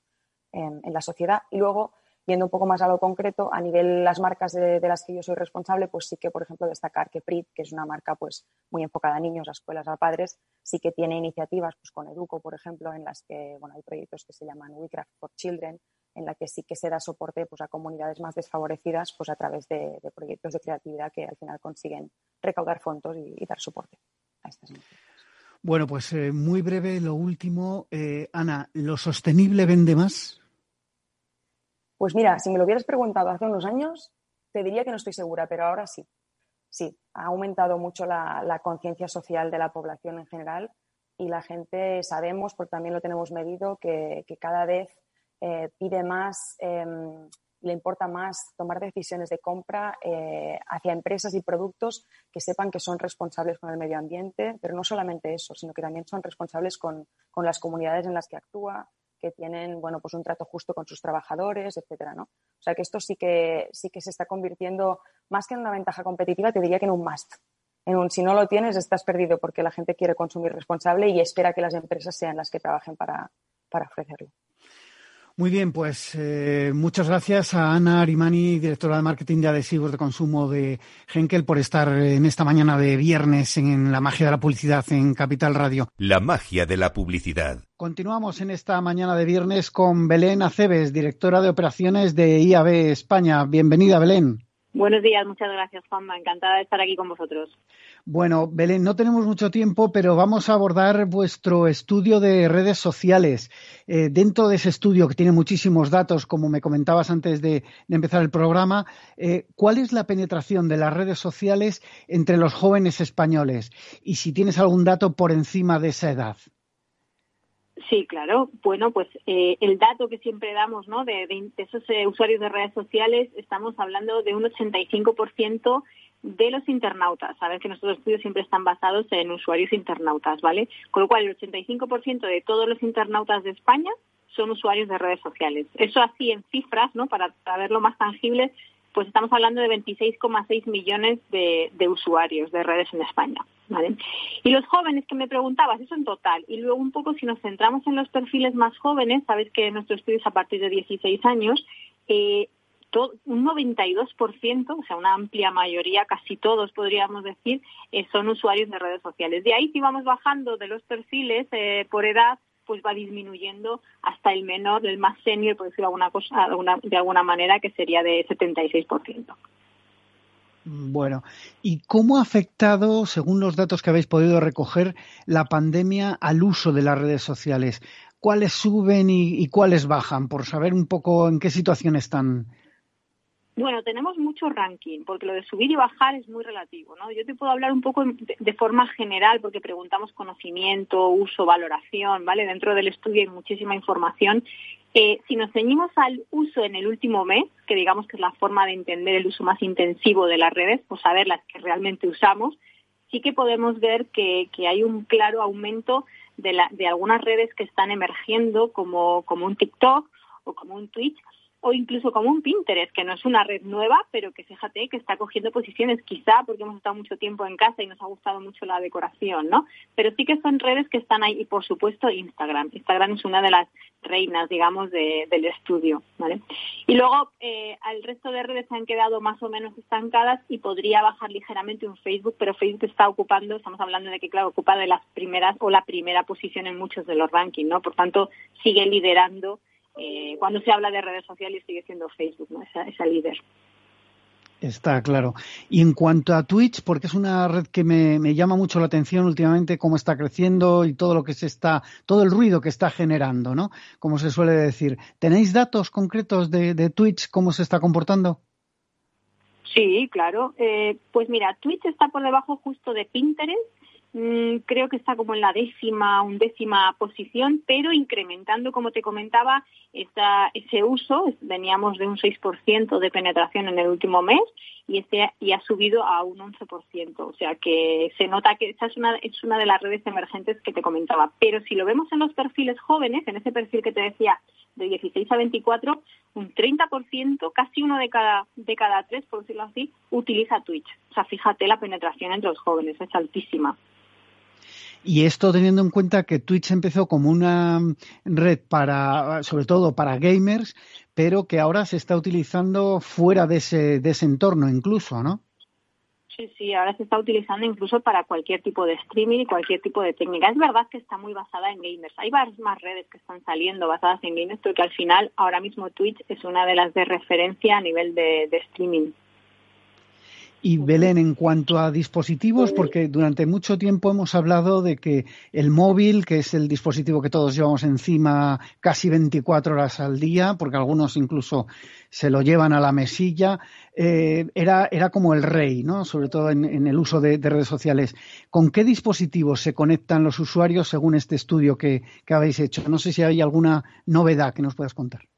en la sociedad. Y luego Viendo un poco más a lo concreto, a nivel las marcas de, las que yo soy responsable, pues sí que, por ejemplo, destacar que PRIT, que es una marca pues muy enfocada a niños, a escuelas, a padres, sí que tiene iniciativas pues con Educo, por ejemplo, en las que, bueno, hay proyectos que se llaman WeCraft for Children, en la que sí que se da soporte pues, a comunidades más desfavorecidas pues, a través de, proyectos de creatividad que al final consiguen recaudar fondos y, dar soporte a estas iniciativas. Bueno, pues eh, muy breve, lo último. Eh, Ana, ¿lo sostenible vende más? Pues mira, si me lo hubieras preguntado hace unos años, te diría que no estoy segura, pero ahora sí. Sí, ha aumentado mucho la, conciencia social de la población en general y la gente sabemos, porque también lo tenemos medido, que, cada vez eh, pide más, em, le importa más tomar decisiones de compra eh, hacia empresas y productos que sepan que son responsables con el medio ambiente, pero no solamente eso, sino que también son responsables con, con las comunidades en las que actúa, que tienen bueno, pues un trato justo con sus trabajadores, etcétera, ¿no? O sea que esto sí que, sí que se está convirtiendo más que en una ventaja competitiva, te diría que en un must. En un, si no lo tienes, estás perdido porque la gente quiere consumir responsable y espera que las empresas sean las que trabajen para, para ofrecerlo. Muy bien, pues eh, muchas gracias a Ana Arimani, directora de marketing de adhesivos de consumo de Henkel, por estar en esta mañana de viernes en la magia de la publicidad en Capital Radio. La magia de la publicidad. Continuamos en esta mañana de viernes con Belén Aceves, directora de operaciones de IAB España. Bienvenida, Belén. Buenos días, muchas gracias, Juanma. Encantada de estar aquí con vosotros. Bueno, Belén, no tenemos mucho tiempo, pero vamos a abordar vuestro estudio de redes sociales. Eh, dentro de ese estudio, que tiene muchísimos datos, como me comentabas antes de, empezar el programa, eh, ¿cuál es la penetración de las redes sociales entre los jóvenes españoles? Y si tienes algún dato por encima de esa edad. Sí, claro. Bueno, pues eh, el dato que siempre damos, ¿no? De, esos eh, usuarios de redes sociales, estamos hablando de un 85% de los internautas. Sabes que nuestros estudios siempre están basados en usuarios internautas, ¿vale? Con lo cual, el 85% de todos los internautas de España son usuarios de redes sociales. Eso así en cifras, ¿no? Para verlo más tangible, pues estamos hablando de 26,6 millones de, usuarios de redes en España. ¿vale? Y los jóvenes que me preguntabas, eso en total. Y luego un poco si nos centramos en los perfiles más jóvenes, sabes que nuestro estudio es a partir de 16 años, eh, un 92%, o sea, una amplia mayoría, casi todos podríamos decir, eh, son usuarios de redes sociales. De ahí si vamos bajando de los perfiles eh, por edad, pues va disminuyendo hasta el menor, el más senior, por decirlo alguna cosa, de alguna manera, que sería de 76%. Bueno, ¿y cómo ha afectado, según los datos que habéis podido recoger, la pandemia al uso de las redes sociales? ¿Cuáles suben y, y cuáles bajan? Por saber un poco en qué situación están bueno, tenemos mucho ranking, porque lo de subir y bajar es muy relativo, ¿no? Yo te puedo hablar un poco de, forma general, porque preguntamos conocimiento, uso, valoración, ¿vale? Dentro del estudio hay muchísima información. Eh, si nos ceñimos al uso en el último mes, que digamos que es la forma de entender el uso más intensivo de las redes, o saber las que realmente usamos, sí que podemos ver que, que hay un claro aumento de, de algunas redes que están emergiendo como, como un TikTok o como un Twitch o incluso como un Pinterest, que no es una red nueva, pero que fíjate que está cogiendo posiciones, quizá porque hemos estado mucho tiempo en casa y nos ha gustado mucho la decoración, ¿no? Pero sí que son redes que están ahí, y por supuesto Instagram. Instagram es una de las reinas, digamos, del estudio, ¿vale? Y luego eh, al resto de redes se han quedado más o menos estancadas y podría bajar ligeramente un Facebook, pero Facebook está ocupando, estamos hablando de que, claro, ocupa de las primeras o la primera posición en muchos de los rankings, ¿no? Por tanto, sigue liderando eh, cuando se habla de redes sociales sigue siendo Facebook, ¿no? esa, esa líder. Está claro. Y en cuanto a Twitch, porque es una red que me, me, llama mucho la atención últimamente, cómo está creciendo y todo lo que se está, todo el ruido que está generando, ¿no? Como se suele decir. ¿Tenéis datos concretos de, de Twitch, cómo se está comportando? Sí, claro. Eh, pues mira, Twitch está por debajo justo de Pinterest creo que está como en la décima, undécima posición, pero incrementando, como te comentaba, esta, ese uso. Veníamos de un 6% de penetración en el último mes y este y ha subido a un 11%. O sea que se nota que esa es una, es una de las redes emergentes que te comentaba. Pero si lo vemos en los perfiles jóvenes, en ese perfil que te decía de 16 a 24, un 30%, casi uno de cada, de cada tres, por decirlo así, utiliza Twitch. O sea, fíjate la penetración entre los jóvenes, es altísima. Y esto teniendo en cuenta que Twitch empezó como una red para, sobre todo para gamers, pero que ahora se está utilizando fuera de ese, de ese entorno incluso, ¿no? Sí, sí, ahora se está utilizando incluso para cualquier tipo de streaming y cualquier tipo de técnica. Es verdad que está muy basada en gamers. Hay varias más redes que están saliendo basadas en gamers, pero que al final ahora mismo Twitch es una de las de referencia a nivel de streaming. Y Belén, en cuanto a dispositivos, porque durante mucho tiempo hemos hablado de que el móvil, que es el dispositivo que todos llevamos encima casi 24 horas al día, porque algunos incluso se lo llevan a la mesilla, eh, era, era como el rey, ¿no? Sobre todo en, el uso de, redes sociales. ¿Con qué dispositivos se conectan los usuarios según este estudio que habéis hecho? No sé si hay alguna novedad que nos puedas contar.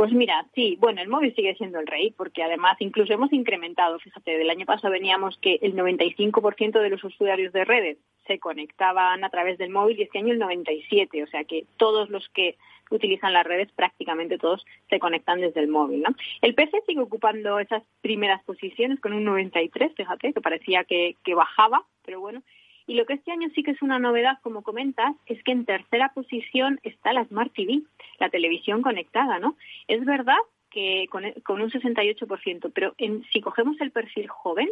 Pues mira, sí, bueno, el móvil sigue siendo el rey, porque además incluso hemos incrementado, fíjate, del año pasado veníamos que el 95% de los usuarios de redes se conectaban a través del móvil y este año el 97%, o sea que todos los que utilizan las redes, prácticamente todos se conectan desde el móvil. ¿no? El PC sigue ocupando esas primeras posiciones con un 93, fíjate, que parecía que, que bajaba, pero bueno, y lo que este año sí que es una novedad, como comentas, es que en tercera posición está la Smart TV, la televisión conectada, ¿no? Es verdad que con, un 68%, pero en, si cogemos el perfil joven,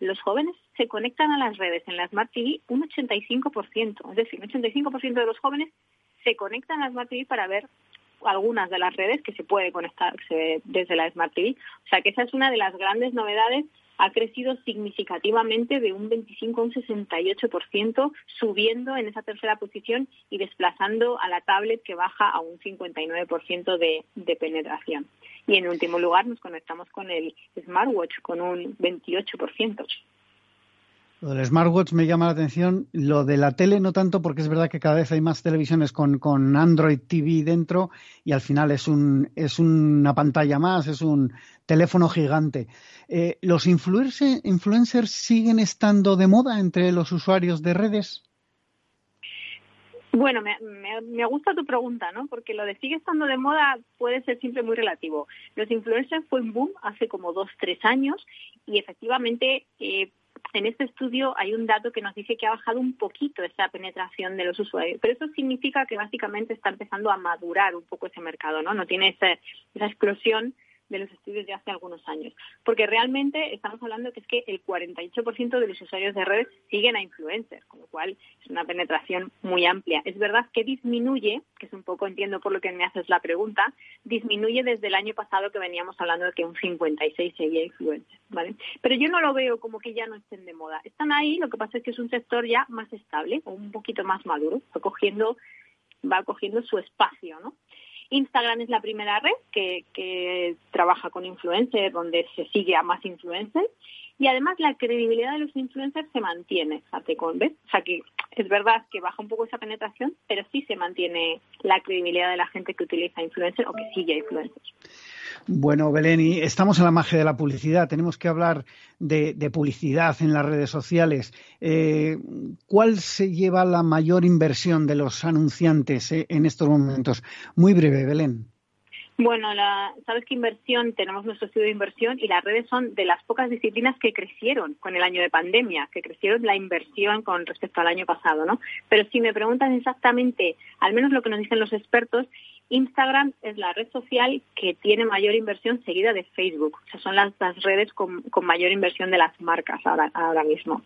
los jóvenes se conectan a las redes en la Smart TV un 85%, es decir, un 85% de los jóvenes se conectan a la Smart TV para ver algunas de las redes que se puede conectar desde la Smart TV. O sea que esa es una de las grandes novedades ha crecido significativamente de un 25 a un 68%, subiendo en esa tercera posición y desplazando a la tablet que baja a un 59% de, de penetración. Y en último lugar nos conectamos con el smartwatch con un 28%. Lo del smartwatch me llama la atención. Lo de la tele no tanto porque es verdad que cada vez hay más televisiones con, con Android TV dentro y al final es, un, es una pantalla más, es un teléfono gigante. Eh, ¿Los influencers siguen estando de moda entre los usuarios de redes? Bueno, me, me, gusta tu pregunta, ¿no? Porque lo de sigue estando de moda puede ser siempre muy relativo. Los influencers fue un boom hace como dos, tres años y efectivamente eh, en este estudio hay un dato que nos dice que ha bajado un poquito esa penetración de los usuarios, pero eso significa que básicamente está empezando a madurar un poco ese mercado, ¿no? No tiene esa, esa explosión de los estudios de hace algunos años. Porque realmente estamos hablando que es que el 48% de los usuarios de redes siguen a influencers, con lo cual es una penetración muy amplia. Es verdad que disminuye, que es un poco, entiendo por lo que me haces la pregunta, disminuye desde el año pasado que veníamos hablando de que un 56 seguía influencers, ¿vale? Pero yo no lo veo como que ya no estén de moda. Están ahí, lo que pasa es que es un sector ya más estable o un poquito más maduro, va cogiendo, va cogiendo su espacio, ¿no? Instagram es la primera red que, trabaja con influencers, donde se sigue a más influencers. Y además la credibilidad de los influencers se mantiene, ¿ves? O sea que es verdad que baja un poco esa penetración, pero sí se mantiene la credibilidad de la gente que utiliza influencers o que sigue a influencers. Bueno, Belén, y estamos en la magia de la publicidad. Tenemos que hablar de, publicidad en las redes sociales. Eh, ¿Cuál se lleva la mayor inversión de los anunciantes eh, en estos momentos? Muy breve, Belén. Bueno, la, sabes que inversión, tenemos nuestro estudio de inversión y las redes son de las pocas disciplinas que crecieron con el año de pandemia, que crecieron la inversión con respecto al año pasado, ¿no? Pero si me preguntan exactamente, al menos lo que nos dicen los expertos, Instagram es la red social que tiene mayor inversión seguida de Facebook. O sea, son las, redes con, mayor inversión de las marcas ahora, ahora mismo.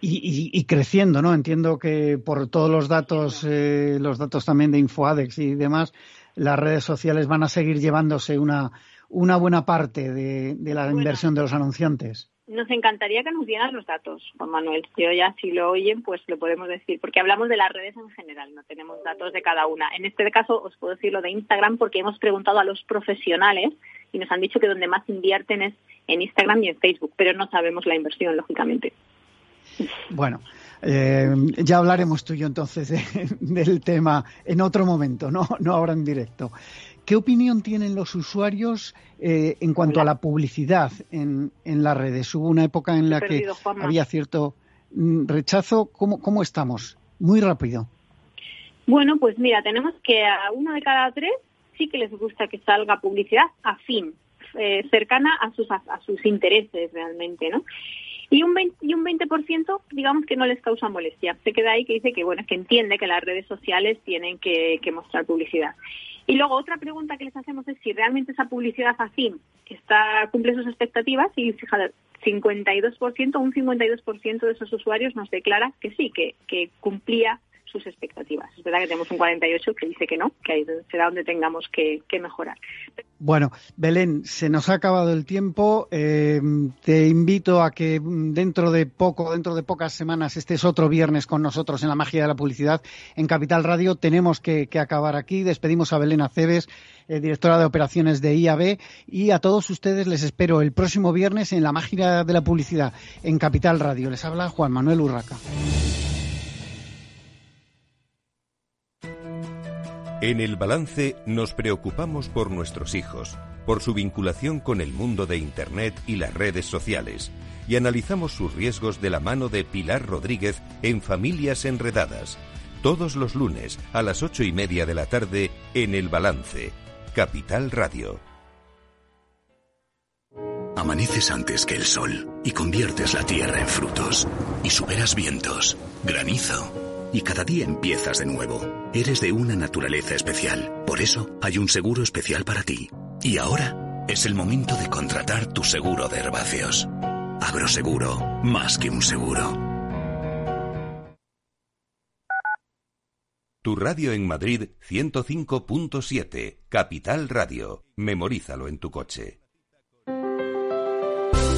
Y, creciendo, ¿no? Entiendo que por todos los datos, eh, los datos también de InfoAdex y demás, las redes sociales van a seguir llevándose una, una buena parte de, la inversión de los anunciantes. Nos encantaría que nos dieran los datos, Juan Manuel. Yo ya, si lo oyen, pues lo podemos decir, porque hablamos de las redes en general, no tenemos datos de cada una. En este caso, os puedo decir lo de Instagram, porque hemos preguntado a los profesionales y nos han dicho que donde más invierten es en Instagram y en Facebook, pero no sabemos la inversión, lógicamente. Bueno, eh, ya hablaremos tú y yo entonces <laughs> del tema en otro momento, no, no ahora en directo. ¿Qué opinión tienen los usuarios eh, en cuanto a la publicidad en, en, las redes? Hubo una época en la que había cierto mm, rechazo. ¿Cómo, ¿Cómo estamos? Muy rápido. Bueno, pues mira, tenemos que a uno de cada tres sí que les gusta que salga publicidad afín, eh, cercana a sus, a sus intereses realmente, ¿no? Y un 20%, y un 20 digamos que no les causa molestia. Se queda ahí que dice que, bueno, que entiende que las redes sociales tienen que, mostrar publicidad. Y luego otra pregunta que les hacemos es si realmente esa publicidad afín está, cumple sus expectativas y fíjate, 52%, un 52% de esos usuarios nos declara que sí, que, que cumplía sus expectativas. Es verdad que tenemos un 48 que dice que no, que ahí será donde tengamos que, mejorar. Bueno, Belén, se nos ha acabado el tiempo. Eh, te invito a que dentro de poco, dentro de pocas semanas, estés otro viernes con nosotros en la magia de la publicidad en Capital Radio. Tenemos que, acabar aquí. Despedimos a Belén Aceves, eh, directora de operaciones de IAB, y a todos ustedes les espero el próximo viernes en la magia de la publicidad en Capital Radio. Les habla Juan Manuel Urraca. En el balance nos preocupamos por nuestros hijos, por su vinculación con el mundo de Internet y las redes sociales, y analizamos sus riesgos de la mano de Pilar Rodríguez en Familias Enredadas, todos los lunes a las ocho y media de la tarde en el balance, Capital Radio. Amaneces antes que el sol y conviertes la tierra en frutos, y superas vientos, granizo y cada día empiezas de nuevo. Eres de una naturaleza especial. Por eso hay un seguro especial para ti. Y ahora es el momento de contratar tu seguro de herbáceos. Agroseguro, más que un seguro. Tu radio en Madrid 105.7, Capital Radio. Memorízalo en tu coche.